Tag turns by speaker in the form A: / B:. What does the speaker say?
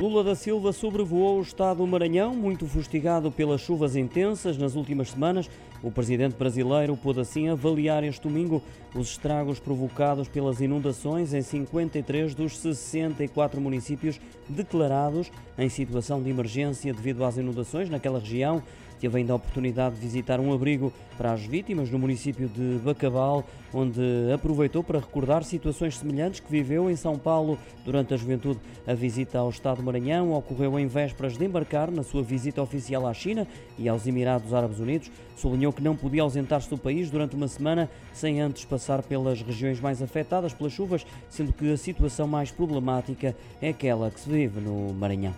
A: Lula da Silva sobrevoou o estado do Maranhão, muito fustigado pelas chuvas intensas nas últimas semanas. O presidente brasileiro pôde assim avaliar este domingo os estragos provocados pelas inundações em 53 dos 64 municípios declarados em situação de emergência devido às inundações naquela região. Teve ainda a oportunidade de visitar um abrigo para as vítimas no município de Bacabal, onde aproveitou para recordar situações semelhantes que viveu em São Paulo durante a juventude. A visita ao Estado do Maranhão ocorreu em vésperas de embarcar na sua visita oficial à China e aos Emirados Árabes Unidos. Sublinhou que não podia ausentar-se do país durante uma semana sem antes passar pelas regiões mais afetadas pelas chuvas, sendo que a situação mais problemática é aquela que se vive no Maranhão.